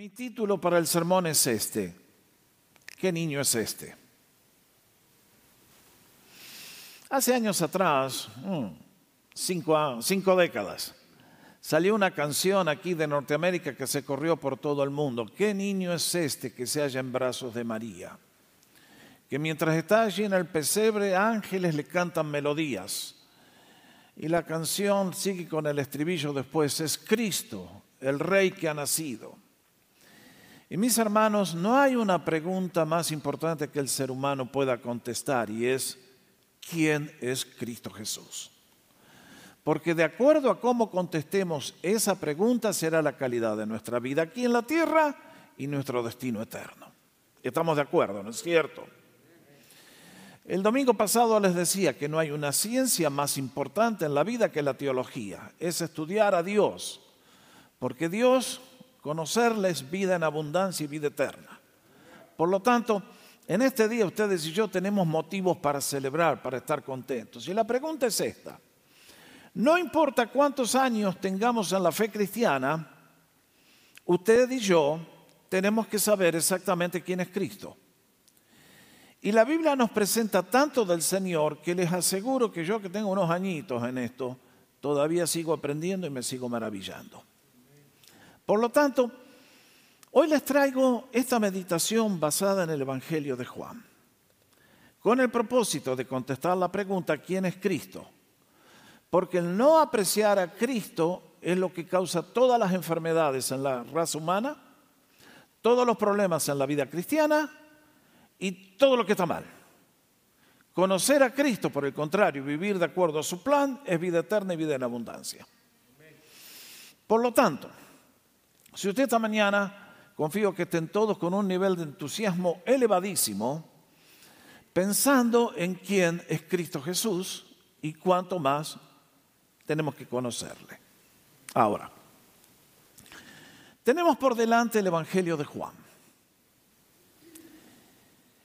Mi título para el sermón es este. ¿Qué niño es este? Hace años atrás, mm, cinco, cinco décadas, salió una canción aquí de Norteamérica que se corrió por todo el mundo. ¿Qué niño es este que se halla en brazos de María? Que mientras está allí en el pesebre, ángeles le cantan melodías. Y la canción sigue con el estribillo después, es Cristo, el rey que ha nacido. Y mis hermanos, no hay una pregunta más importante que el ser humano pueda contestar y es, ¿quién es Cristo Jesús? Porque de acuerdo a cómo contestemos esa pregunta será la calidad de nuestra vida aquí en la tierra y nuestro destino eterno. Estamos de acuerdo, ¿no es cierto? El domingo pasado les decía que no hay una ciencia más importante en la vida que la teología, es estudiar a Dios, porque Dios, conocerle es vida en abundancia y vida eterna. Por lo tanto, en este día ustedes y yo tenemos motivos para celebrar, para estar contentos. Y la pregunta es esta. No importa cuántos años tengamos en la fe cristiana, usted y yo tenemos que saber exactamente quién es Cristo. Y la Biblia nos presenta tanto del Señor que les aseguro que yo que tengo unos añitos en esto, todavía sigo aprendiendo y me sigo maravillando. Por lo tanto, hoy les traigo esta meditación basada en el Evangelio de Juan, con el propósito de contestar la pregunta, ¿quién es Cristo? Porque el no apreciar a Cristo es lo que causa todas las enfermedades en la raza humana, todos los problemas en la vida cristiana y todo lo que está mal. Conocer a Cristo, por el contrario, vivir de acuerdo a su plan, es vida eterna y vida en abundancia. Por lo tanto, si usted esta mañana, confío que estén todos con un nivel de entusiasmo elevadísimo, pensando en quién es Cristo Jesús y cuánto más tenemos que conocerle. Ahora, tenemos por delante el Evangelio de Juan.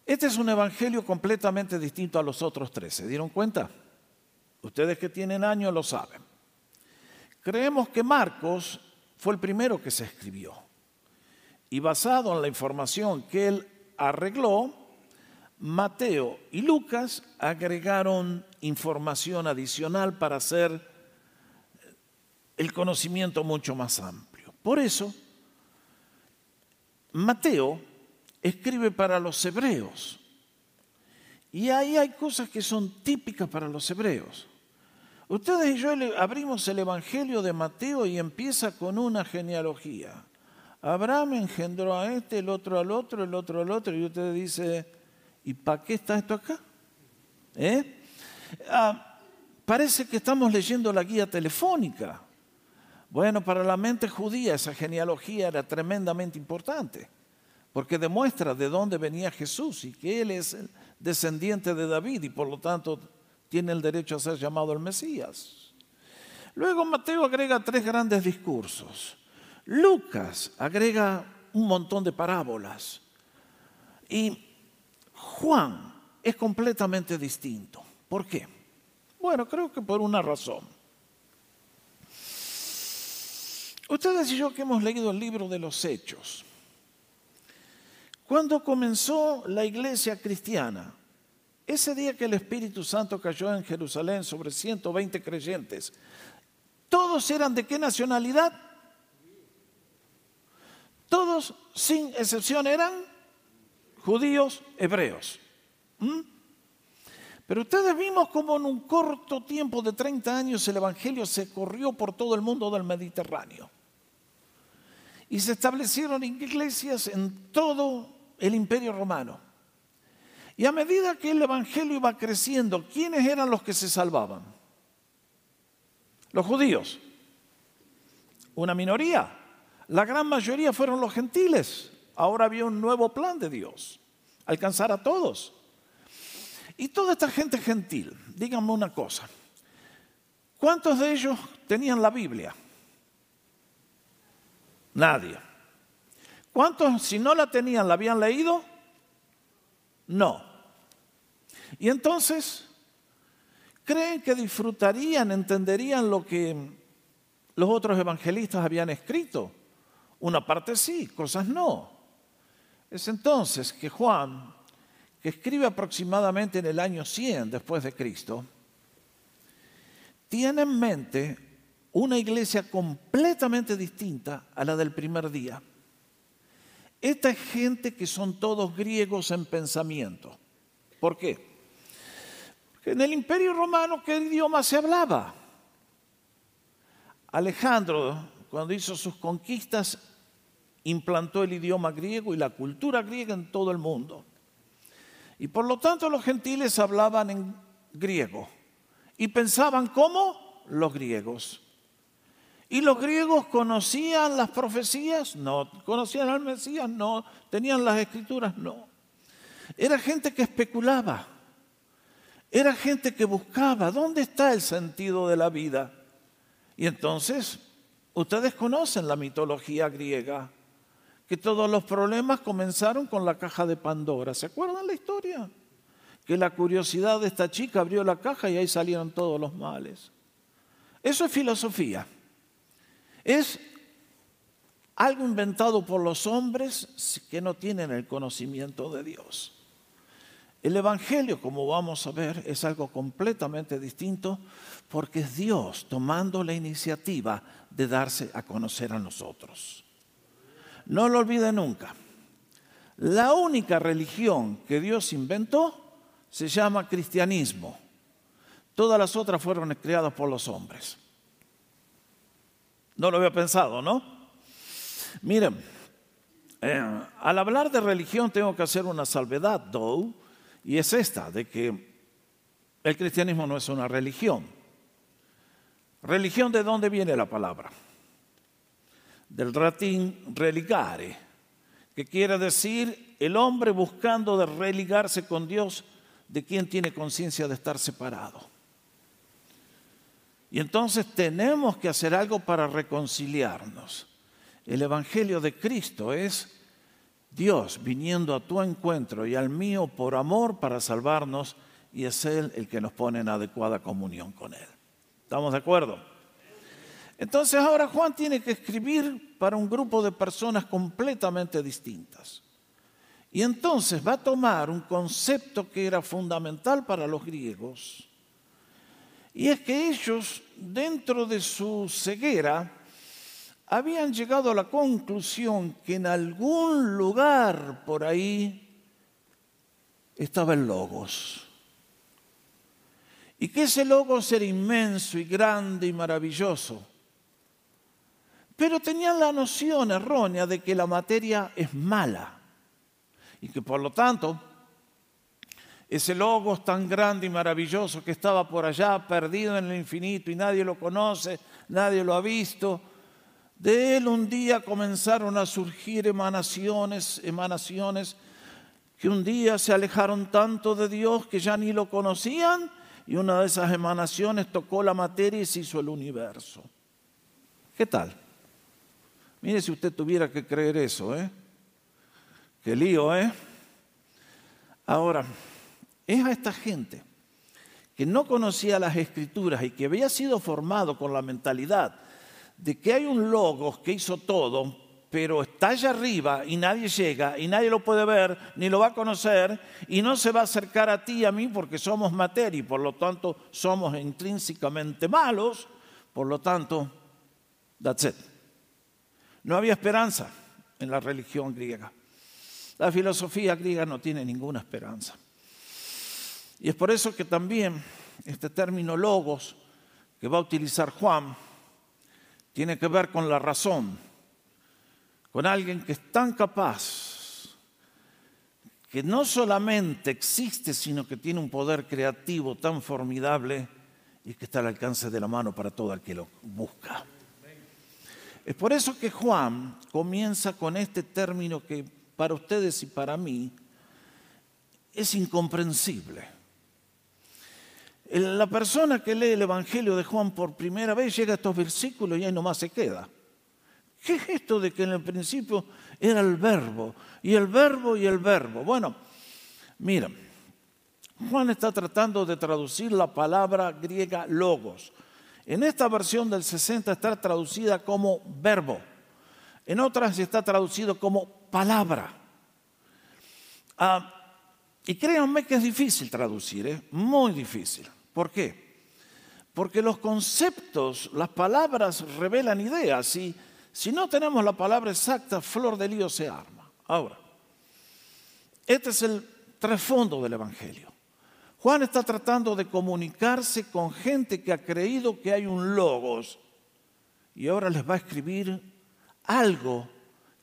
Este es un evangelio completamente distinto a los otros tres. ¿Se dieron cuenta? Ustedes que tienen años lo saben. Creemos que Marcos fue el primero que se escribió. Y basado en la información que él arregló, Mateo y Lucas agregaron información adicional para hacer el conocimiento mucho más amplio. Por eso, Mateo escribe para los hebreos. Y ahí hay cosas que son típicas para los hebreos. Ustedes y yo abrimos el Evangelio de Mateo y empieza con una genealogía. Abraham engendró a este, el otro al otro, el otro al otro, y usted dice, ¿y para qué está esto acá? ¿Eh? Ah, parece que estamos leyendo la guía telefónica. Bueno, para la mente judía esa genealogía era tremendamente importante, porque demuestra de dónde venía Jesús y que Él es el descendiente de David y por lo tanto tiene el derecho a ser llamado el Mesías. Luego Mateo agrega tres grandes discursos. Lucas agrega un montón de parábolas. Y Juan es completamente distinto. ¿Por qué? Bueno, creo que por una razón. Ustedes y yo que hemos leído el libro de los Hechos, cuando comenzó la iglesia cristiana, ese día que el Espíritu Santo cayó en Jerusalén sobre 120 creyentes, ¿todos eran de qué nacionalidad? Todos, sin excepción, eran judíos hebreos. ¿Mm? Pero ustedes vimos como en un corto tiempo de 30 años el Evangelio se corrió por todo el mundo del Mediterráneo y se establecieron iglesias en todo el imperio romano. Y a medida que el Evangelio iba creciendo, ¿quiénes eran los que se salvaban? Los judíos. Una minoría. La gran mayoría fueron los gentiles. Ahora había un nuevo plan de Dios. Alcanzar a todos. Y toda esta gente gentil, díganme una cosa. ¿Cuántos de ellos tenían la Biblia? Nadie. ¿Cuántos, si no la tenían, la habían leído? No. Y entonces, ¿creen que disfrutarían, entenderían lo que los otros evangelistas habían escrito? Una parte sí, cosas no. Es entonces que Juan, que escribe aproximadamente en el año 100 después de Cristo, tiene en mente una iglesia completamente distinta a la del primer día. Esta gente que son todos griegos en pensamiento. ¿Por qué? En el imperio romano, ¿qué idioma se hablaba? Alejandro, cuando hizo sus conquistas, implantó el idioma griego y la cultura griega en todo el mundo. Y por lo tanto los gentiles hablaban en griego y pensaban como los griegos. ¿Y los griegos conocían las profecías? No. ¿Conocían al Mesías? No. ¿Tenían las escrituras? No. Era gente que especulaba. Era gente que buscaba. ¿Dónde está el sentido de la vida? Y entonces, ustedes conocen la mitología griega que todos los problemas comenzaron con la caja de Pandora. ¿Se acuerdan la historia? Que la curiosidad de esta chica abrió la caja y ahí salieron todos los males. Eso es filosofía. Es algo inventado por los hombres que no tienen el conocimiento de Dios. El Evangelio, como vamos a ver, es algo completamente distinto porque es Dios tomando la iniciativa de darse a conocer a nosotros. No lo olvide nunca. La única religión que Dios inventó se llama cristianismo. Todas las otras fueron creadas por los hombres. No lo había pensado, ¿no? Miren, eh, al hablar de religión tengo que hacer una salvedad, though, y es esta, de que el cristianismo no es una religión. ¿Religión de dónde viene la palabra? del latín religare, que quiere decir el hombre buscando de religarse con Dios de quien tiene conciencia de estar separado. Y entonces tenemos que hacer algo para reconciliarnos. El Evangelio de Cristo es Dios viniendo a tu encuentro y al mío por amor para salvarnos y es Él el que nos pone en adecuada comunión con Él. ¿Estamos de acuerdo? Entonces ahora Juan tiene que escribir para un grupo de personas completamente distintas. Y entonces va a tomar un concepto que era fundamental para los griegos, y es que ellos, dentro de su ceguera, habían llegado a la conclusión que en algún lugar por ahí estaba el logos. Y que ese logos era inmenso y grande y maravilloso pero tenían la noción errónea de que la materia es mala y que por lo tanto ese logos tan grande y maravilloso que estaba por allá perdido en el infinito y nadie lo conoce, nadie lo ha visto, de él un día comenzaron a surgir emanaciones, emanaciones que un día se alejaron tanto de Dios que ya ni lo conocían y una de esas emanaciones tocó la materia y se hizo el universo. ¿Qué tal? Mire si usted tuviera que creer eso, ¿eh? Qué lío, ¿eh? Ahora, es a esta gente que no conocía las escrituras y que había sido formado con la mentalidad de que hay un logos que hizo todo, pero está allá arriba y nadie llega y nadie lo puede ver ni lo va a conocer y no se va a acercar a ti y a mí porque somos materia y por lo tanto somos intrínsecamente malos, por lo tanto, that's it. No había esperanza en la religión griega. La filosofía griega no tiene ninguna esperanza. Y es por eso que también este término logos que va a utilizar Juan tiene que ver con la razón, con alguien que es tan capaz, que no solamente existe, sino que tiene un poder creativo tan formidable y que está al alcance de la mano para todo el que lo busca. Es por eso que Juan comienza con este término que para ustedes y para mí es incomprensible. La persona que lee el Evangelio de Juan por primera vez llega a estos versículos y ahí nomás se queda. ¿Qué es esto de que en el principio era el verbo? Y el verbo y el verbo. Bueno, mira, Juan está tratando de traducir la palabra griega logos. En esta versión del 60 está traducida como verbo. En otras está traducido como palabra. Ah, y créanme que es difícil traducir, es ¿eh? muy difícil. ¿Por qué? Porque los conceptos, las palabras revelan ideas y si no tenemos la palabra exacta, flor de lío se arma. Ahora, este es el trasfondo del Evangelio. Juan está tratando de comunicarse con gente que ha creído que hay un logos y ahora les va a escribir algo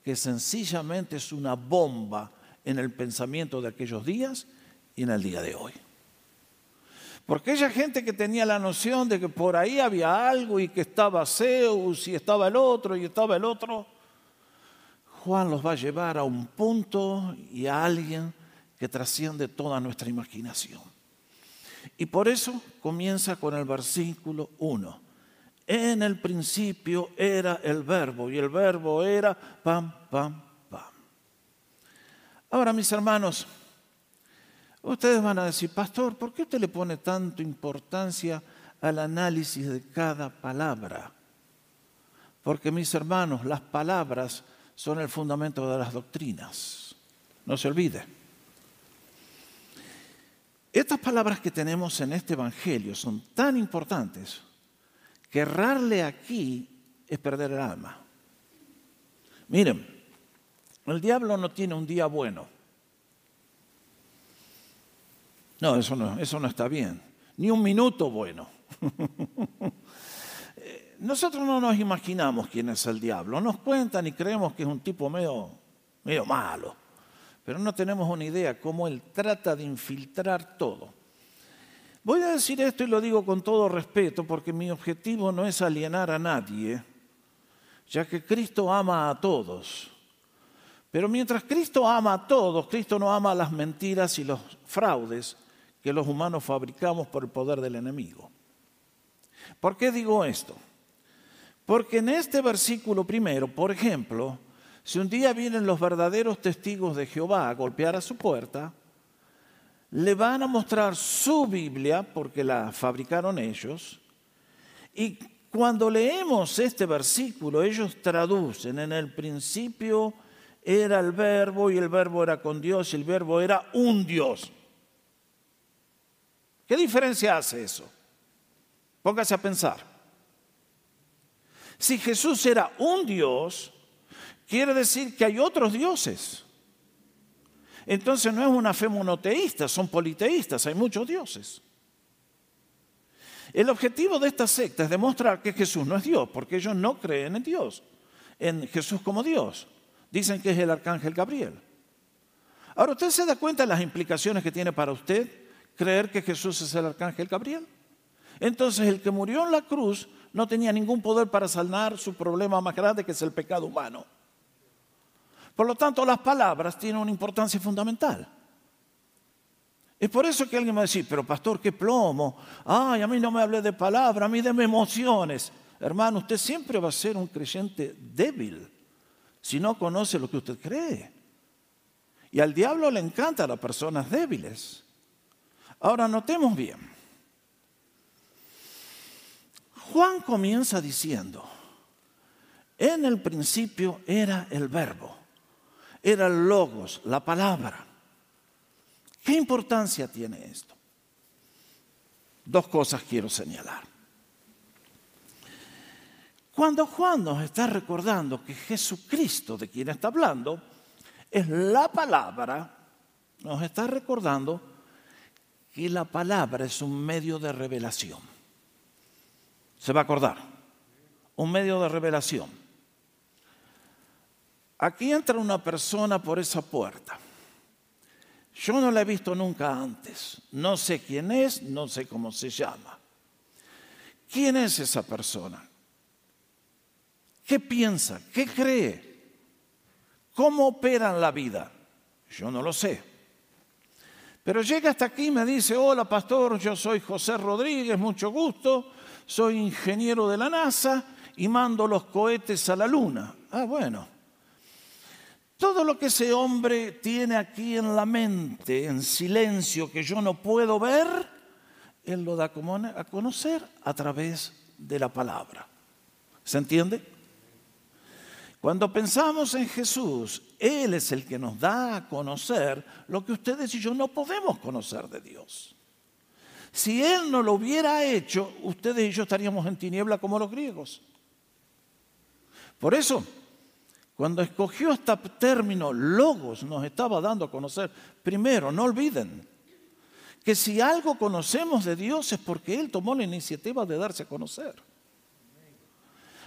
que sencillamente es una bomba en el pensamiento de aquellos días y en el día de hoy. Porque aquella gente que tenía la noción de que por ahí había algo y que estaba Zeus y estaba el otro y estaba el otro, Juan los va a llevar a un punto y a alguien que trasciende toda nuestra imaginación. Y por eso comienza con el versículo 1. En el principio era el verbo y el verbo era pam, pam, pam. Ahora, mis hermanos, ustedes van a decir, pastor, ¿por qué usted le pone tanto importancia al análisis de cada palabra? Porque, mis hermanos, las palabras son el fundamento de las doctrinas. No se olvide. Estas palabras que tenemos en este Evangelio son tan importantes que errarle aquí es perder el alma. Miren, el diablo no tiene un día bueno. No, eso no, eso no está bien. Ni un minuto bueno. Nosotros no nos imaginamos quién es el diablo. Nos cuentan y creemos que es un tipo medio, medio malo. Pero no tenemos una idea cómo él trata de infiltrar todo. Voy a decir esto y lo digo con todo respeto porque mi objetivo no es alienar a nadie, ya que Cristo ama a todos. Pero mientras Cristo ama a todos, Cristo no ama las mentiras y los fraudes que los humanos fabricamos por el poder del enemigo. ¿Por qué digo esto? Porque en este versículo primero, por ejemplo, si un día vienen los verdaderos testigos de Jehová a golpear a su puerta, le van a mostrar su Biblia, porque la fabricaron ellos, y cuando leemos este versículo, ellos traducen, en el principio era el verbo y el verbo era con Dios y el verbo era un Dios. ¿Qué diferencia hace eso? Póngase a pensar. Si Jesús era un Dios, quiere decir que hay otros dioses. Entonces no es una fe monoteísta, son politeístas, hay muchos dioses. El objetivo de esta secta es demostrar que Jesús no es Dios, porque ellos no creen en Dios, en Jesús como Dios. Dicen que es el arcángel Gabriel. Ahora, ¿usted se da cuenta de las implicaciones que tiene para usted creer que Jesús es el arcángel Gabriel? Entonces, el que murió en la cruz no tenía ningún poder para sanar su problema más grande, que es el pecado humano. Por lo tanto, las palabras tienen una importancia fundamental. Es por eso que alguien va a decir, pero pastor, qué plomo. Ay, a mí no me hable de palabras, a mí deme emociones. Hermano, usted siempre va a ser un creyente débil si no conoce lo que usted cree. Y al diablo le encantan las personas débiles. Ahora, notemos bien. Juan comienza diciendo, en el principio era el verbo era el logos, la palabra. ¿Qué importancia tiene esto? Dos cosas quiero señalar. Cuando Juan nos está recordando que Jesucristo, de quien está hablando, es la palabra, nos está recordando que la palabra es un medio de revelación. ¿Se va a acordar? Un medio de revelación. Aquí entra una persona por esa puerta. Yo no la he visto nunca antes. No sé quién es, no sé cómo se llama. ¿Quién es esa persona? ¿Qué piensa? ¿Qué cree? ¿Cómo opera en la vida? Yo no lo sé. Pero llega hasta aquí y me dice, hola pastor, yo soy José Rodríguez, mucho gusto, soy ingeniero de la NASA y mando los cohetes a la luna. Ah, bueno, todo lo que ese hombre tiene aquí en la mente, en silencio, que yo no puedo ver, él lo da a conocer a través de la palabra. ¿Se entiende? Cuando pensamos en Jesús, Él es el que nos da a conocer lo que ustedes y yo no podemos conocer de Dios. Si Él no lo hubiera hecho, ustedes y yo estaríamos en tiniebla como los griegos. Por eso, cuando escogió este término logos, nos estaba dando a conocer, primero, no olviden que si algo conocemos de Dios es porque Él tomó la iniciativa de darse a conocer.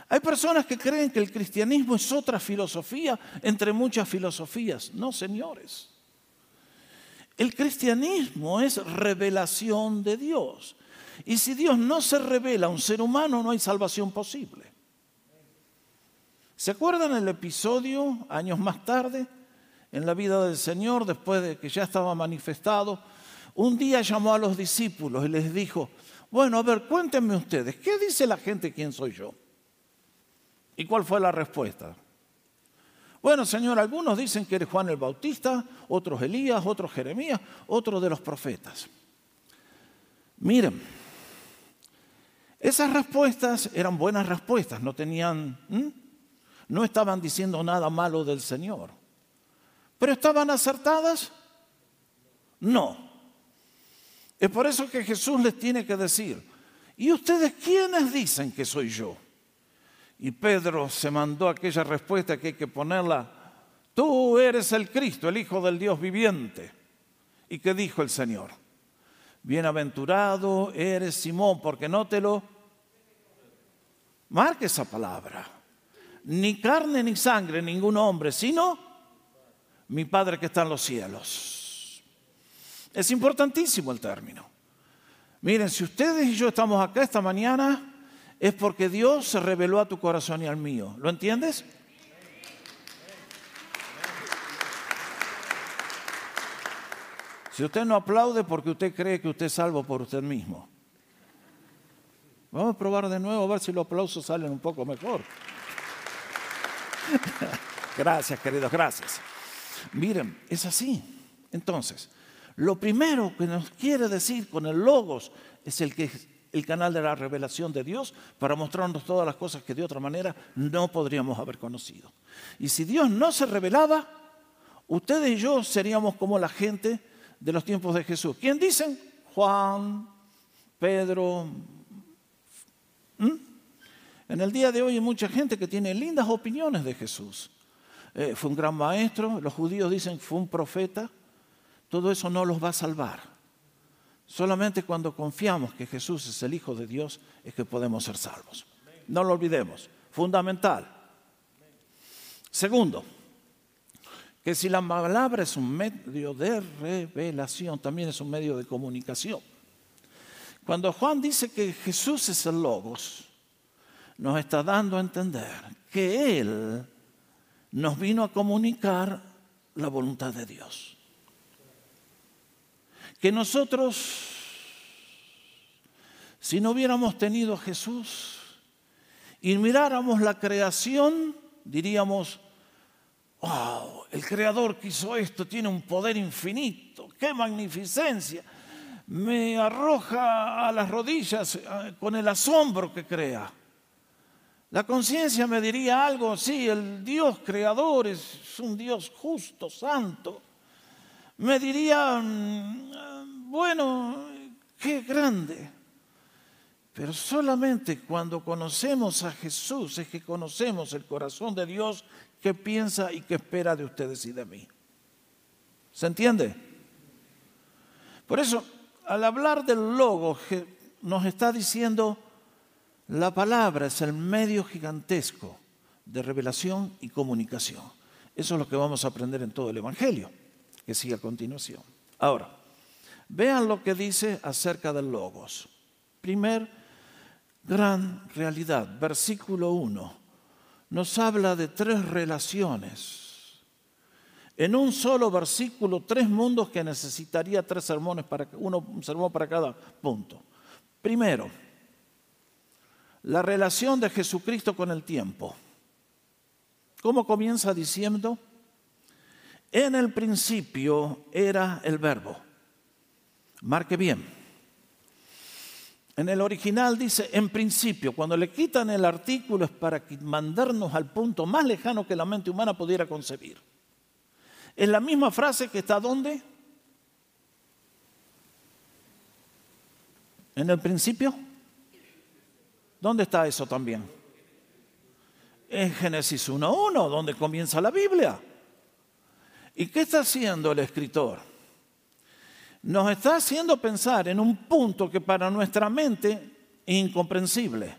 Hay personas que creen que el cristianismo es otra filosofía entre muchas filosofías. No, señores. El cristianismo es revelación de Dios. Y si Dios no se revela a un ser humano, no hay salvación posible. ¿Se acuerdan el episodio años más tarde en la vida del Señor, después de que ya estaba manifestado? Un día llamó a los discípulos y les dijo, bueno, a ver, cuéntenme ustedes, ¿qué dice la gente quién soy yo? ¿Y cuál fue la respuesta? Bueno, Señor, algunos dicen que eres Juan el Bautista, otros Elías, otros Jeremías, otros de los profetas. Miren, esas respuestas eran buenas respuestas, no tenían, no estaban diciendo nada malo del Señor. ¿Pero estaban acertadas? No. Es por eso que Jesús les tiene que decir, ¿y ustedes quiénes dicen que soy yo? Y Pedro se mandó aquella respuesta que hay que ponerla, tú eres el Cristo, el Hijo del Dios viviente. ¿Y qué dijo el Señor? Bienaventurado eres Simón, porque no te lo... Marque esa palabra. Ni carne ni sangre, ningún hombre, sino mi Padre que está en los cielos. Es importantísimo el término. Miren, si ustedes y yo estamos acá esta mañana, es porque Dios se reveló a tu corazón y al mío. ¿Lo entiendes? Si usted no aplaude porque usted cree que usted es salvo por usted mismo. Vamos a probar de nuevo a ver si los aplausos salen un poco mejor. gracias, queridos, gracias. Miren, es así. Entonces, lo primero que nos quiere decir con el logos es el que el canal de la revelación de Dios para mostrarnos todas las cosas que de otra manera no podríamos haber conocido. Y si Dios no se revelaba, ustedes y yo seríamos como la gente de los tiempos de Jesús. ¿Quién dicen? Juan, Pedro. En el día de hoy hay mucha gente que tiene lindas opiniones de Jesús. Eh, fue un gran maestro, los judíos dicen fue un profeta. Todo eso no los va a salvar. Solamente cuando confiamos que Jesús es el Hijo de Dios es que podemos ser salvos. No lo olvidemos. Fundamental. Segundo, que si la palabra es un medio de revelación, también es un medio de comunicación. Cuando Juan dice que Jesús es el Logos, nos está dando a entender que Él nos vino a comunicar la voluntad de Dios que nosotros, si no hubiéramos tenido a Jesús y miráramos la creación, diríamos, wow, el creador que hizo esto tiene un poder infinito, qué magnificencia. Me arroja a las rodillas eh, con el asombro que crea. La conciencia me diría algo, sí, el Dios creador es un Dios justo, santo. Me diría, mm, bueno, qué grande. Pero solamente cuando conocemos a Jesús es que conocemos el corazón de Dios que piensa y que espera de ustedes y de mí. ¿Se entiende? Por eso, al hablar del logo, nos está diciendo, la palabra es el medio gigantesco de revelación y comunicación. Eso es lo que vamos a aprender en todo el Evangelio, que sigue a continuación. Ahora, Vean lo que dice acerca del logos. Primer gran realidad, versículo 1, nos habla de tres relaciones. En un solo versículo, tres mundos que necesitaría tres sermones para uno, un sermón para cada punto. Primero, la relación de Jesucristo con el tiempo. ¿Cómo comienza diciendo? En el principio era el verbo. Marque bien. En el original dice, en principio, cuando le quitan el artículo es para mandarnos al punto más lejano que la mente humana pudiera concebir. Es la misma frase que está ¿dónde? En el principio. ¿Dónde está eso también? En Génesis 1.1, donde comienza la Biblia. ¿Y qué está haciendo el escritor? Nos está haciendo pensar en un punto que para nuestra mente es incomprensible.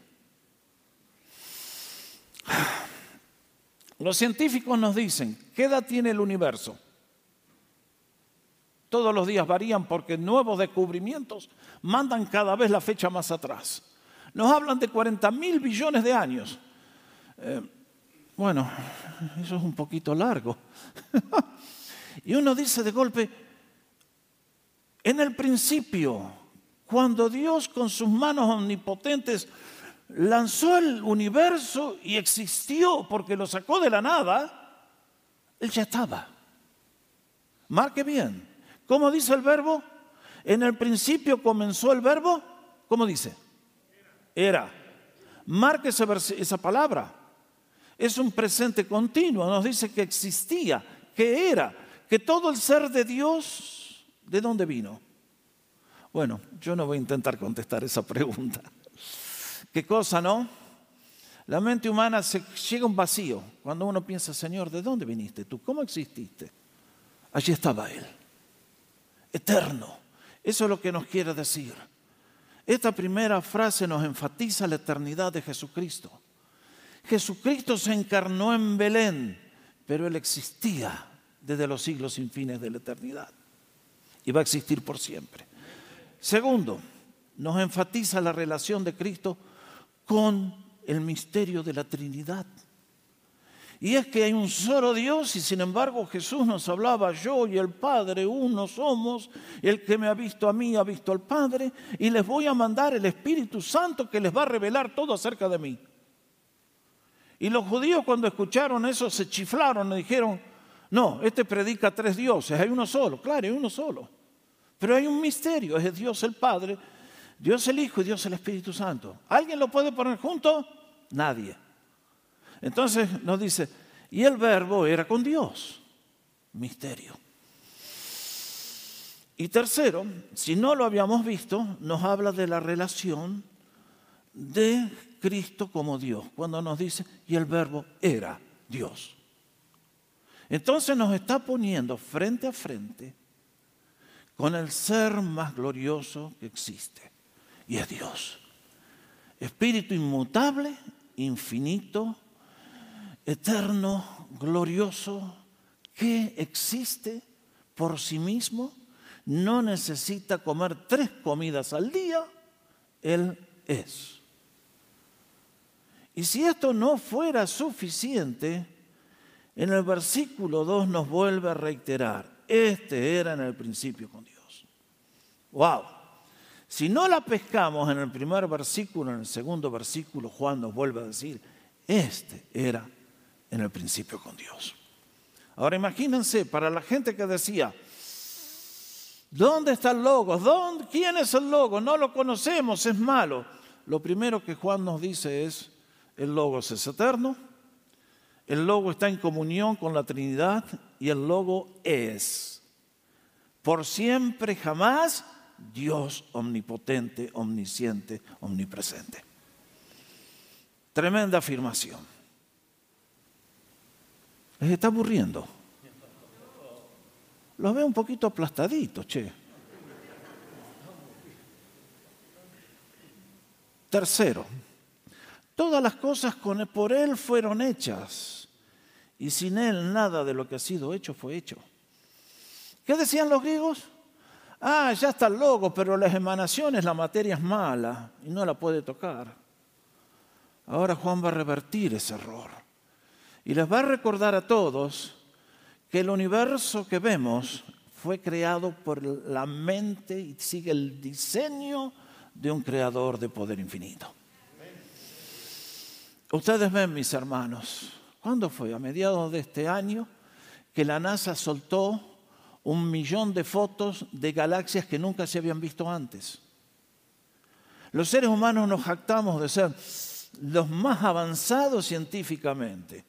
Los científicos nos dicen, ¿qué edad tiene el universo? Todos los días varían porque nuevos descubrimientos mandan cada vez la fecha más atrás. Nos hablan de 40 mil billones de años. Eh, bueno, eso es un poquito largo. y uno dice de golpe, en el principio, cuando Dios con sus manos omnipotentes lanzó el universo y existió porque lo sacó de la nada, Él ya estaba. Marque bien, ¿cómo dice el verbo? En el principio comenzó el verbo, ¿cómo dice? Era. Marque esa, palabra. Es un presente continuo, nos dice que existía, que era, que todo el ser de Dios, ¿de dónde vino? Bueno, yo no voy a intentar contestar esa pregunta. ¿Qué cosa, no? La mente humana se llega a un vacío cuando uno piensa, Señor, ¿de dónde viniste tú? ¿Cómo exististe? Allí estaba Él, eterno. Eso es lo que nos quiere decir. Esta primera frase nos enfatiza la eternidad de Jesucristo. Jesucristo se encarnó en Belén, pero Él existía desde los siglos sin fines de la eternidad y va a existir por siempre. Segundo, nos enfatiza la relación de Cristo con el misterio de la Trinidad. Y es que hay un solo Dios y sin embargo Jesús nos hablaba, yo y el Padre uno somos, el que me ha visto a mí ha visto al Padre y les voy a mandar el Espíritu Santo que les va a revelar todo acerca de mí. Y los judíos cuando escucharon eso se chiflaron y dijeron, no, este predica tres dioses, hay uno solo, claro, hay uno solo. Pero hay un misterio, es Dios el Padre, Dios el Hijo y Dios el Espíritu Santo. ¿Alguien lo puede poner junto? Nadie. Entonces nos dice, y el verbo era con Dios. Misterio. Y tercero, si no lo habíamos visto, nos habla de la relación de Cristo como Dios, cuando nos dice, y el verbo era Dios. Entonces nos está poniendo frente a frente con el ser más glorioso que existe, y es Dios. Espíritu inmutable, infinito, eterno, glorioso, que existe por sí mismo, no necesita comer tres comidas al día, Él es. Y si esto no fuera suficiente, en el versículo 2 nos vuelve a reiterar, este era en el principio con Dios. ¡Wow! Si no la pescamos en el primer versículo, en el segundo versículo, Juan nos vuelve a decir, este era en el principio con Dios. Ahora imagínense, para la gente que decía, ¿dónde está el logo? ¿Dónde, ¿Quién es el logo? No lo conocemos, es malo. Lo primero que Juan nos dice es, el logo es eterno, el logo está en comunión con la Trinidad y el logo es, por siempre jamás, Dios omnipotente, omnisciente, omnipresente. Tremenda afirmación. Les está aburriendo. Los veo un poquito aplastaditos, che. Tercero, todas las cosas con, por Él fueron hechas y sin Él nada de lo que ha sido hecho fue hecho. ¿Qué decían los griegos? Ah, ya está el logo, pero las emanaciones, la materia es mala y no la puede tocar. Ahora Juan va a revertir ese error. Y les va a recordar a todos que el universo que vemos fue creado por la mente y sigue el diseño de un creador de poder infinito. Ustedes ven, mis hermanos, ¿cuándo fue? A mediados de este año que la NASA soltó un millón de fotos de galaxias que nunca se habían visto antes. Los seres humanos nos jactamos de ser los más avanzados científicamente.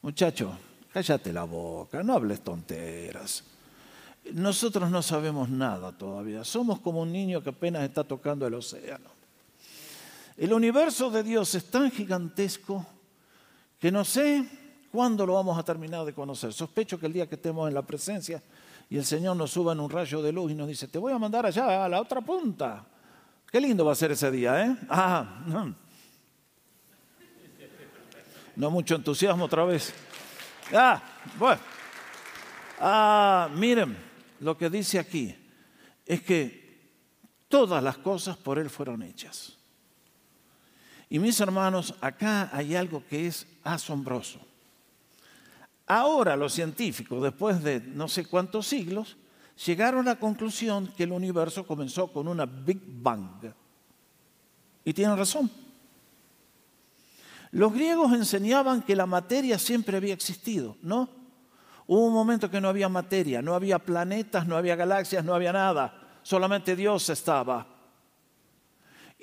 Muchacho, cállate la boca, no hables tonteras. Nosotros no sabemos nada todavía. Somos como un niño que apenas está tocando el océano. El universo de Dios es tan gigantesco que no sé cuándo lo vamos a terminar de conocer. Sospecho que el día que estemos en la presencia y el Señor nos suba en un rayo de luz y nos dice, te voy a mandar allá a la otra punta. Qué lindo va a ser ese día, ¿eh? Ah, no. mucho entusiasmo otra vez. Ah, bueno. Ah, miren, lo que dice aquí es que todas las cosas por Él fueron hechas. Y mis hermanos, acá hay algo que es asombroso. Ahora los científicos, después de no sé cuántos siglos, llegaron a la conclusión que el universo comenzó con una Big Bang. Y tienen razón. Los griegos enseñaban que la materia siempre había existido, ¿no? Hubo un momento que no había materia, no había planetas, no había galaxias, no había nada, solamente Dios estaba.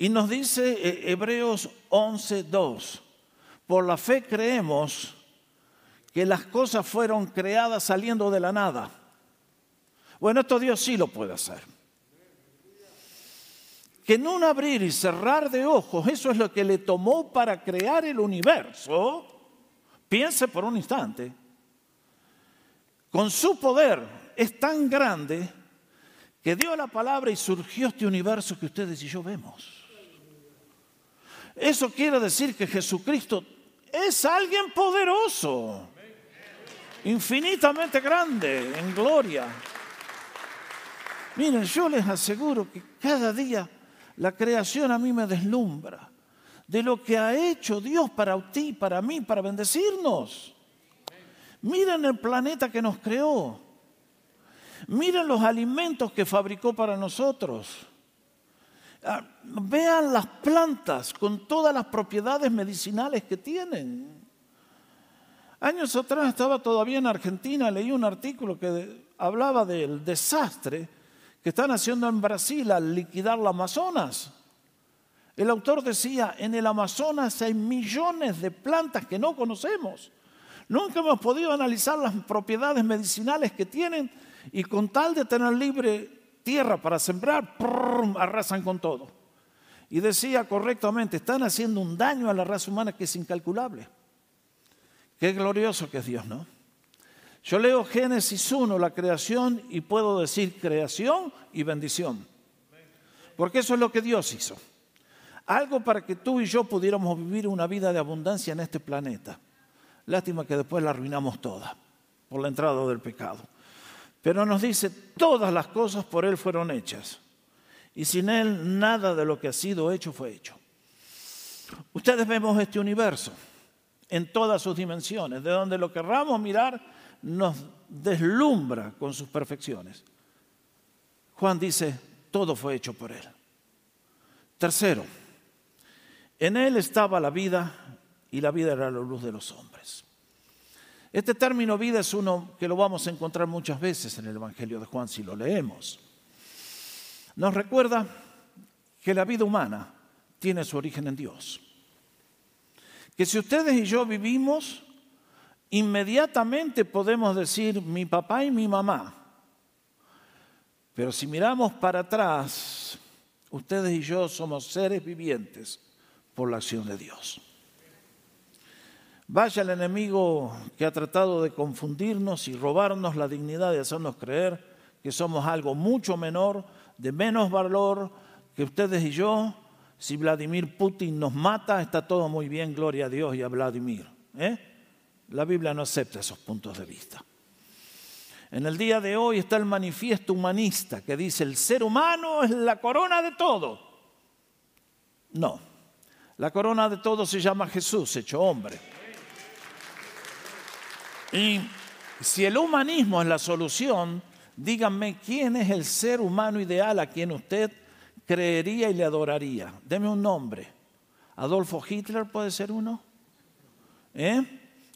Y nos dice eh, Hebreos 11:2, por la fe creemos que las cosas fueron creadas saliendo de la nada. Bueno, esto Dios sí lo puede hacer. Que en un abrir y cerrar de ojos, eso es lo que le tomó para crear el universo. Piense por un instante. Con su poder es tan grande que dio la palabra y surgió este universo que ustedes y yo vemos. Eso quiere decir que Jesucristo es alguien poderoso, infinitamente grande en gloria. Miren, yo les aseguro que cada día la creación a mí me deslumbra de lo que ha hecho Dios para ti, para mí, para bendecirnos. Miren el planeta que nos creó. Miren los alimentos que fabricó para nosotros. Ah, vean las plantas con todas las propiedades medicinales que tienen. Años atrás estaba todavía en Argentina, leí un artículo que hablaba del desastre que están haciendo en Brasil al liquidar la Amazonas. El autor decía, en el Amazonas hay millones de plantas que no conocemos. Nunca hemos podido analizar las propiedades medicinales que tienen y con tal de tener libre tierra para sembrar, arrasan con todo. Y decía correctamente, están haciendo un daño a la raza humana que es incalculable. Qué glorioso que es Dios, ¿no? Yo leo Génesis 1, la creación, y puedo decir creación y bendición. Porque eso es lo que Dios hizo. Algo para que tú y yo pudiéramos vivir una vida de abundancia en este planeta. Lástima que después la arruinamos toda por la entrada del pecado. Pero nos dice, todas las cosas por Él fueron hechas. Y sin Él nada de lo que ha sido hecho fue hecho. Ustedes vemos este universo en todas sus dimensiones, de donde lo querramos mirar nos deslumbra con sus perfecciones. Juan dice, todo fue hecho por Él. Tercero, en Él estaba la vida y la vida era la luz de los hombres. Este término vida es uno que lo vamos a encontrar muchas veces en el Evangelio de Juan si lo leemos. Nos recuerda que la vida humana tiene su origen en Dios. Que si ustedes y yo vivimos, inmediatamente podemos decir mi papá y mi mamá. Pero si miramos para atrás, ustedes y yo somos seres vivientes por la acción de Dios. Vaya el enemigo que ha tratado de confundirnos y robarnos la dignidad de hacernos creer que somos algo mucho menor, de menos valor que ustedes y yo. Si Vladimir Putin nos mata, está todo muy bien, gloria a Dios y a Vladimir. ¿eh? La Biblia no acepta esos puntos de vista. En el día de hoy está el manifiesto humanista que dice el ser humano es la corona de todo. No, la corona de todo se llama Jesús, hecho hombre. Y si el humanismo es la solución, díganme quién es el ser humano ideal a quien usted creería y le adoraría. Deme un nombre. Adolfo Hitler puede ser uno. ¿Eh?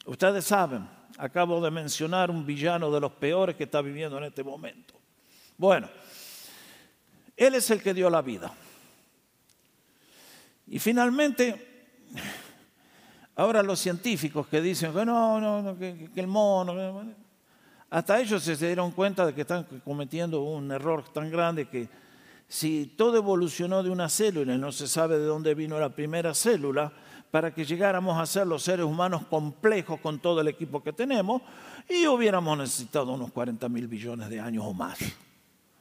Ustedes saben, acabo de mencionar un villano de los peores que está viviendo en este momento. Bueno, él es el que dio la vida. Y finalmente, ahora los científicos que dicen que no, no, que, el mono, hasta ellos se dieron cuenta de que están cometiendo un error tan grande que si todo evolucionó de una célula y no se sabe de dónde vino la primera célula, para que llegáramos a ser los seres humanos complejos con todo el equipo que tenemos y hubiéramos necesitado unos 40 mil billones de años o más.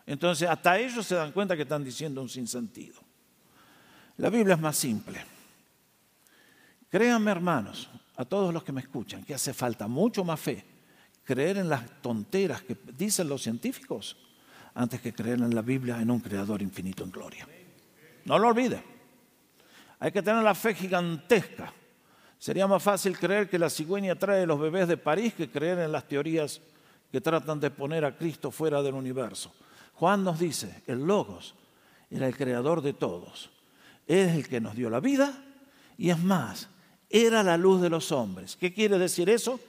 Entonces, hasta ellos se dan cuenta que están diciendo un sinsentido. La Biblia es más simple. Créanme, hermanos, a todos los que me escuchan, que hace falta mucho más fe creer en las tonteras que dicen los científicos antes que creer en la Biblia en un creador infinito en gloria. No lo olvide. Hay que tener la fe gigantesca. Sería más fácil creer que la cigüeña trae los bebés de París que creer en las teorías que tratan de poner a Cristo fuera del universo. Juan nos dice, el Logos era el creador de todos. es el que nos dio la vida y es más, era la luz de los hombres. ¿Qué quiere decir eso?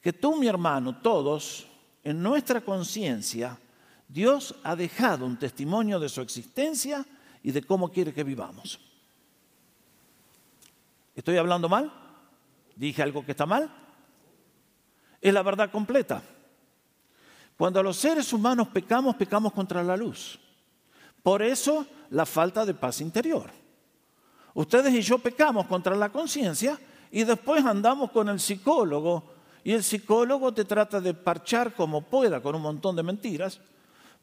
Que tú, mi hermano, todos, en nuestra conciencia, Dios ha dejado un testimonio de su existencia y de cómo quiere que vivamos. ¿Estoy hablando mal? ¿Dije algo que está mal? Es la verdad completa. Cuando los seres humanos pecamos, pecamos contra la luz. Por eso la falta de paz interior. Ustedes y yo pecamos contra la conciencia y después andamos con el psicólogo y el psicólogo te trata de parchar como pueda con un montón de mentiras,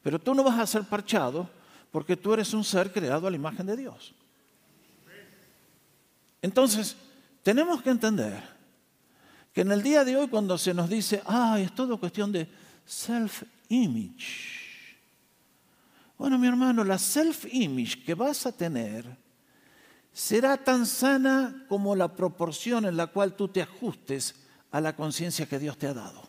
pero tú no vas a ser parchado porque tú eres un ser creado a la imagen de Dios. Entonces, tenemos que entender que en el día de hoy cuando se nos dice, ah, es todo cuestión de self-image. Bueno, mi hermano, la self-image que vas a tener será tan sana como la proporción en la cual tú te ajustes a la conciencia que Dios te ha dado.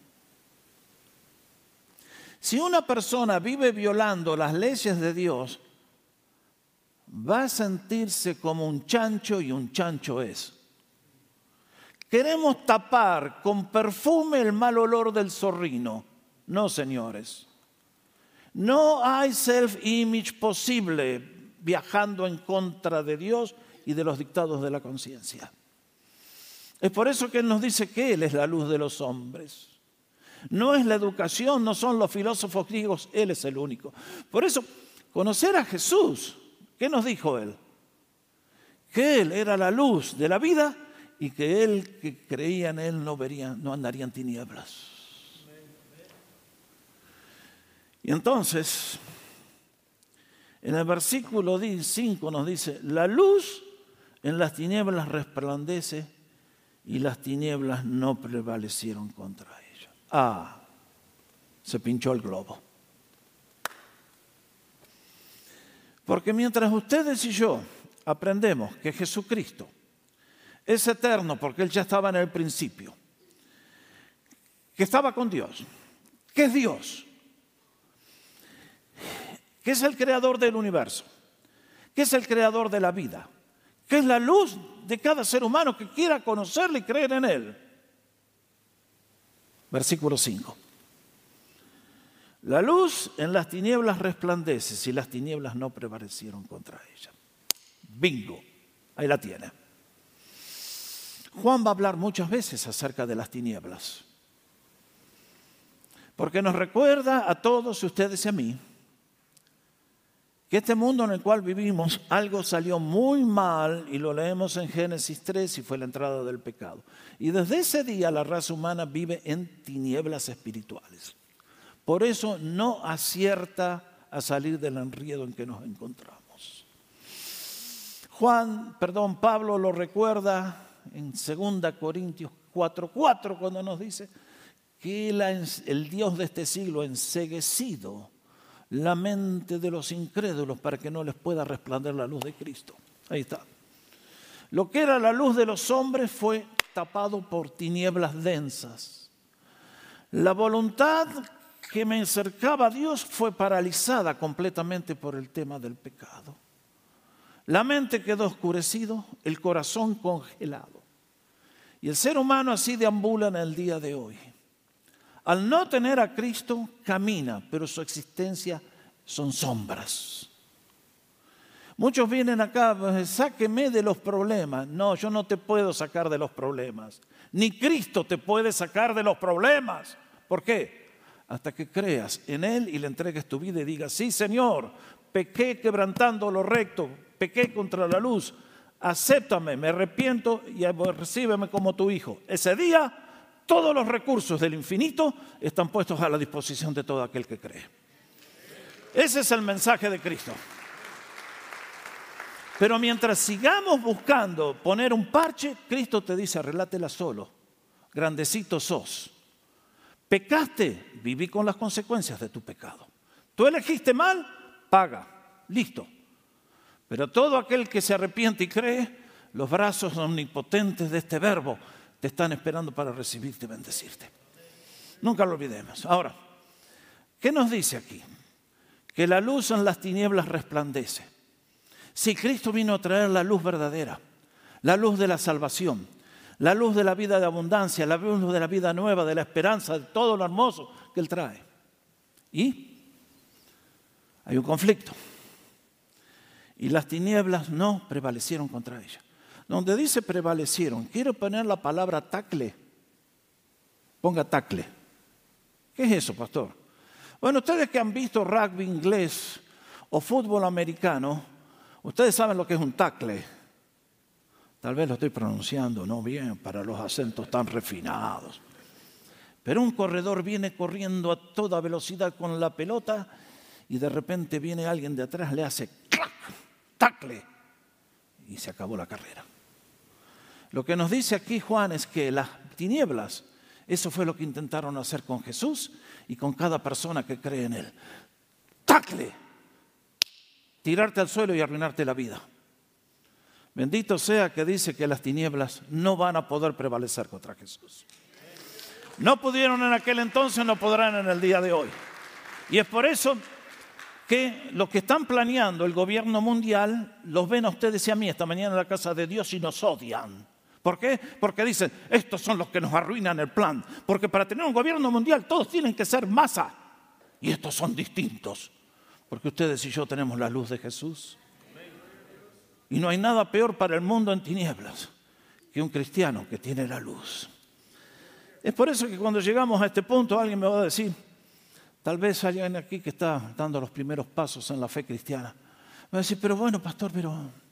Si una persona vive violando las leyes de Dios, va a sentirse como un chancho y un chancho es. Queremos tapar con perfume el mal olor del zorrino. No, señores. No hay self-image posible viajando en contra de Dios y de los dictados de la conciencia. Es por eso que Él nos dice que Él es la luz de los hombres. No es la educación, no son los filósofos griegos, Él es el único. Por eso, conocer a Jesús ¿Qué nos dijo él? Que él era la luz de la vida y que él que creía en él no vería, no andaría en tinieblas. Y entonces, en el versículo 5 nos dice, la luz en las tinieblas resplandece y las tinieblas no prevalecieron contra ella. Ah, se pinchó el globo. Porque mientras ustedes y yo aprendemos que Jesucristo es eterno porque Él ya estaba en el principio, que estaba con Dios, que es Dios, que es el creador del universo, que es el creador de la vida, que es la luz de cada ser humano que quiera conocerle y creer en Él. Versículo 5. La luz en las tinieblas resplandece si las tinieblas no prevalecieron contra ella. Bingo, ahí la tiene. Juan va a hablar muchas veces acerca de las tinieblas, porque nos recuerda a todos ustedes y a mí que este mundo en el cual vivimos algo salió muy mal y lo leemos en Génesis 3 y fue la entrada del pecado. Y desde ese día la raza humana vive en tinieblas espirituales. Por eso no acierta a salir del enriedo en que nos encontramos. Juan, perdón, Pablo lo recuerda en 2 Corintios 4:4 cuando nos dice que el Dios de este siglo enseguecido la mente de los incrédulos para que no les pueda resplandecer la luz de Cristo. Ahí está. Lo que era la luz de los hombres fue tapado por tinieblas densas. La voluntad que me acercaba a Dios fue paralizada completamente por el tema del pecado. La mente quedó oscurecido, el corazón congelado. Y el ser humano así deambula en el día de hoy. Al no tener a Cristo, camina, pero su existencia son sombras. Muchos vienen acá, pues, sáqueme de los problemas. No, yo no te puedo sacar de los problemas. Ni Cristo te puede sacar de los problemas. ¿Por qué? Hasta que creas en Él y le entregues tu vida y digas, sí Señor, pequé quebrantando lo recto, pequé contra la luz, acéptame, me arrepiento y recíbeme como tu hijo. Ese día todos los recursos del infinito están puestos a la disposición de todo aquel que cree. Ese es el mensaje de Cristo. Pero mientras sigamos buscando poner un parche, Cristo te dice, relátela solo. Grandecito sos. Pecaste, viví con las consecuencias de tu pecado. Tú elegiste mal, paga. Listo. Pero todo aquel que se arrepiente y cree, los brazos omnipotentes de este verbo te están esperando para recibirte y bendecirte. Nunca lo olvidemos. Ahora, ¿qué nos dice aquí? Que la luz en las tinieblas resplandece. Si Cristo vino a traer la luz verdadera, la luz de la salvación, la luz de la vida de abundancia, la luz de la vida nueva, de la esperanza, de todo lo hermoso que Él trae. Y hay un conflicto. Y las tinieblas no prevalecieron contra ella. Donde dice prevalecieron, quiero poner la palabra tacle. Ponga tacle. ¿Qué es eso, pastor? Bueno, ustedes que han visto rugby inglés o fútbol americano, Ustedes saben lo que es un tackle. Tal vez lo estoy pronunciando no bien para los acentos tan refinados. Pero un corredor viene corriendo a toda velocidad con la pelota y de repente viene alguien de atrás, le hace ¡clac! tacle y se acabó la carrera. Lo que nos dice aquí Juan es que las tinieblas, eso fue lo que intentaron hacer con Jesús y con cada persona que cree en Él. Tacle tirarte al suelo y arruinarte la vida. Bendito sea que dice que las tinieblas no van a poder prevalecer contra Jesús. No pudieron en aquel entonces, no podrán en el día de hoy. Y es por eso que los que están planeando el gobierno mundial los ven a ustedes y a mí esta mañana en la casa de Dios y nos odian. ¿Por qué? Porque dicen, estos son los que nos arruinan el plan. Porque para tener un gobierno mundial todos tienen que ser masa. Y estos son distintos. Porque ustedes y yo tenemos la luz de Jesús. Y no hay nada peor para el mundo en tinieblas que un cristiano que tiene la luz. Es por eso que cuando llegamos a este punto alguien me va a decir, tal vez alguien aquí que está dando los primeros pasos en la fe cristiana. Me va a decir, pero bueno, pastor, pero...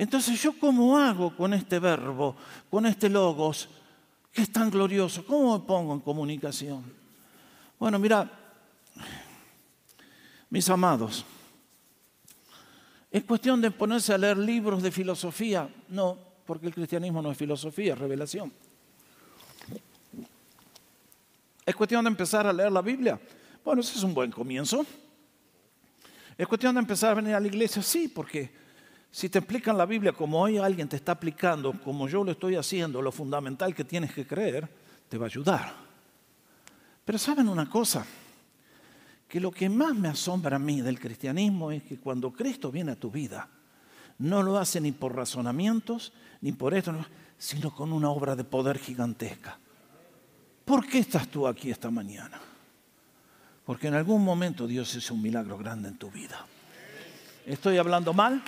Entonces yo cómo hago con este verbo, con este logos, que es tan glorioso? ¿Cómo me pongo en comunicación? Bueno, mira, mis amados, ¿es cuestión de ponerse a leer libros de filosofía? No, porque el cristianismo no es filosofía, es revelación. ¿Es cuestión de empezar a leer la Biblia? Bueno, ese es un buen comienzo. ¿Es cuestión de empezar a venir a la iglesia? Sí, porque si te explican la Biblia como hoy alguien te está aplicando, como yo lo estoy haciendo, lo fundamental que tienes que creer, te va a ayudar. Pero saben una cosa, que lo que más me asombra a mí del cristianismo es que cuando Cristo viene a tu vida, no lo hace ni por razonamientos, ni por esto, sino con una obra de poder gigantesca. ¿Por qué estás tú aquí esta mañana? Porque en algún momento Dios hizo un milagro grande en tu vida. ¿Estoy hablando mal?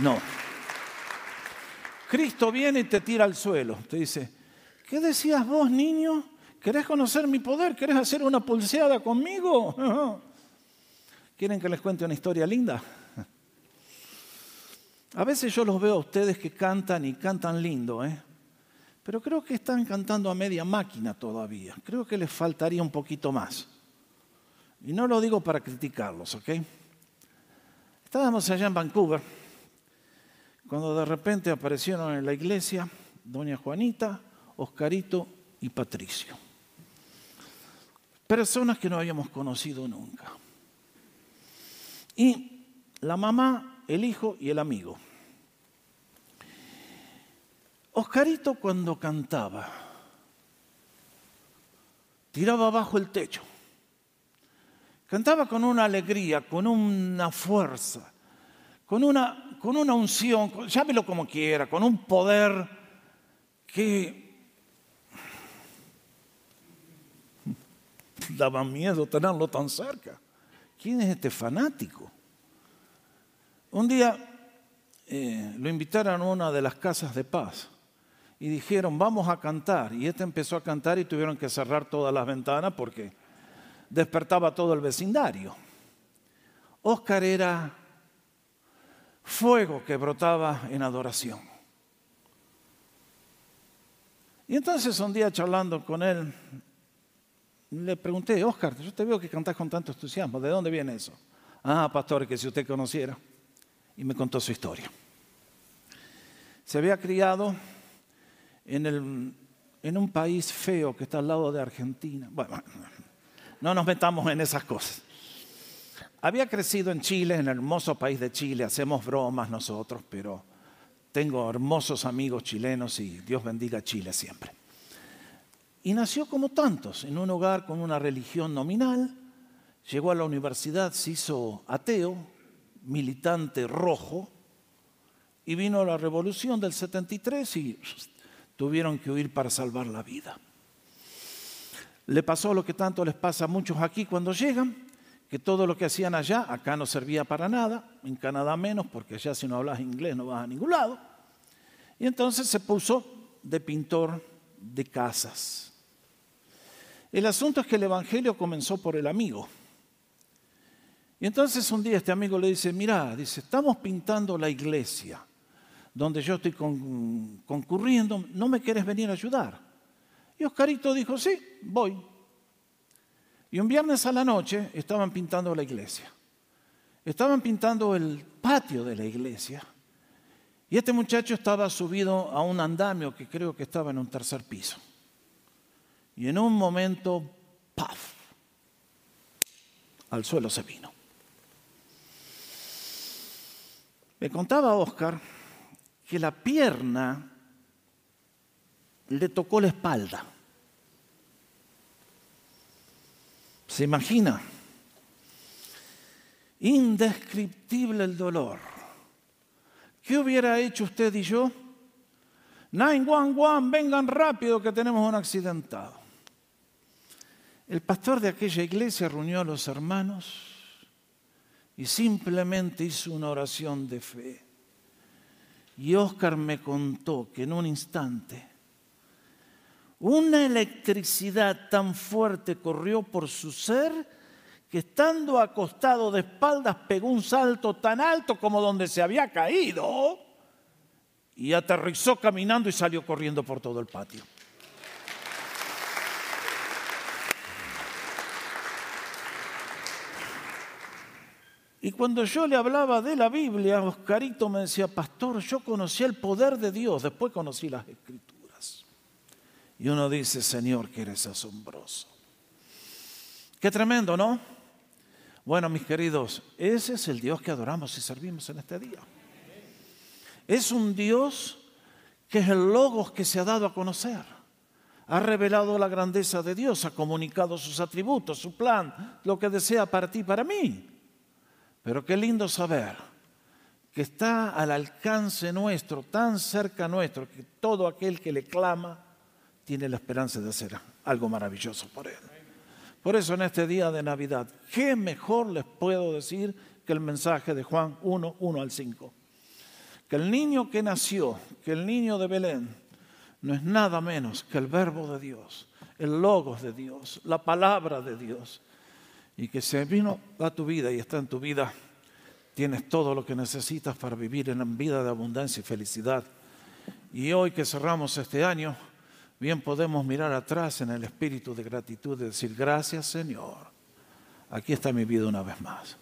No. Cristo viene y te tira al suelo. Te dice, ¿qué decías vos, niño? ¿Querés conocer mi poder? ¿Querés hacer una pulseada conmigo? ¿Quieren que les cuente una historia linda? A veces yo los veo a ustedes que cantan y cantan lindo, ¿eh? pero creo que están cantando a media máquina todavía. Creo que les faltaría un poquito más. Y no lo digo para criticarlos, ¿ok? Estábamos allá en Vancouver cuando de repente aparecieron en la iglesia doña Juanita, Oscarito y Patricio. Personas que no habíamos conocido nunca. Y la mamá, el hijo y el amigo. Oscarito cuando cantaba, tiraba abajo el techo. Cantaba con una alegría, con una fuerza, con una, con una unción, llámelo como quiera, con un poder que daba miedo tenerlo tan cerca. ¿Quién es este fanático? Un día eh, lo invitaron a una de las casas de paz y dijeron, vamos a cantar. Y este empezó a cantar y tuvieron que cerrar todas las ventanas porque despertaba todo el vecindario. Oscar era fuego que brotaba en adoración. Y entonces un día charlando con él, le pregunté, Oscar, yo te veo que cantás con tanto entusiasmo, ¿de dónde viene eso? Ah, pastor, que si usted conociera. Y me contó su historia. Se había criado en, el, en un país feo que está al lado de Argentina. Bueno, no nos metamos en esas cosas. Había crecido en Chile, en el hermoso país de Chile, hacemos bromas nosotros, pero tengo hermosos amigos chilenos y Dios bendiga a Chile siempre. Y nació como tantos, en un hogar con una religión nominal, llegó a la universidad, se hizo ateo, militante rojo, y vino la revolución del 73 y tuvieron que huir para salvar la vida. Le pasó lo que tanto les pasa a muchos aquí cuando llegan, que todo lo que hacían allá, acá no servía para nada, en Canadá menos, porque allá si no hablas inglés no vas a ningún lado. Y entonces se puso de pintor de casas. El asunto es que el Evangelio comenzó por el amigo. Y entonces un día este amigo le dice, mira, dice, estamos pintando la iglesia donde yo estoy concurriendo, ¿no me quieres venir a ayudar? Y Oscarito dijo, sí, voy. Y un viernes a la noche estaban pintando la iglesia. Estaban pintando el patio de la iglesia. Y este muchacho estaba subido a un andamio que creo que estaba en un tercer piso. Y en un momento, ¡paf! Al suelo se vino. Me contaba Oscar que la pierna le tocó la espalda. ¿Se imagina? Indescriptible el dolor. ¿Qué hubiera hecho usted y yo? 911, vengan rápido que tenemos un accidentado. El pastor de aquella iglesia reunió a los hermanos y simplemente hizo una oración de fe. Y Oscar me contó que en un instante una electricidad tan fuerte corrió por su ser que estando acostado de espaldas pegó un salto tan alto como donde se había caído y aterrizó caminando y salió corriendo por todo el patio. Y cuando yo le hablaba de la Biblia, Oscarito me decía, pastor, yo conocí el poder de Dios, después conocí las escrituras. Y uno dice, Señor, que eres asombroso. Qué tremendo, ¿no? Bueno, mis queridos, ese es el Dios que adoramos y servimos en este día. Es un Dios que es el logos que se ha dado a conocer. Ha revelado la grandeza de Dios, ha comunicado sus atributos, su plan, lo que desea para ti y para mí. Pero qué lindo saber que está al alcance nuestro, tan cerca nuestro, que todo aquel que le clama tiene la esperanza de hacer algo maravilloso por él. Por eso en este día de Navidad, ¿qué mejor les puedo decir que el mensaje de Juan 1, 1 al 5? Que el niño que nació, que el niño de Belén, no es nada menos que el verbo de Dios, el logos de Dios, la palabra de Dios, y que se vino a tu vida y está en tu vida, tienes todo lo que necesitas para vivir en vida de abundancia y felicidad. Y hoy que cerramos este año, bien podemos mirar atrás en el espíritu de gratitud y decir, gracias Señor, aquí está mi vida una vez más.